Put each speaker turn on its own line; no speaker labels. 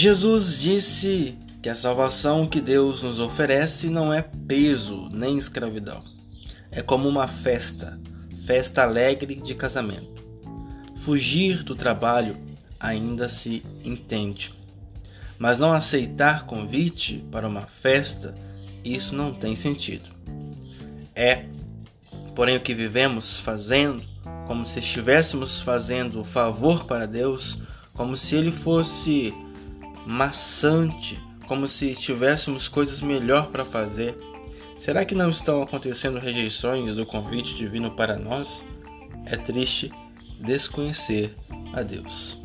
Jesus disse que a salvação que Deus nos oferece não é peso nem escravidão. É como uma festa, festa alegre de casamento. Fugir do trabalho ainda se entende, mas não aceitar convite para uma festa, isso não tem sentido. É, porém, o que vivemos fazendo, como se estivéssemos fazendo favor para Deus, como se Ele fosse maçante, como se tivéssemos coisas melhor para fazer. Será que não estão acontecendo rejeições do convite divino para nós? É triste desconhecer a Deus.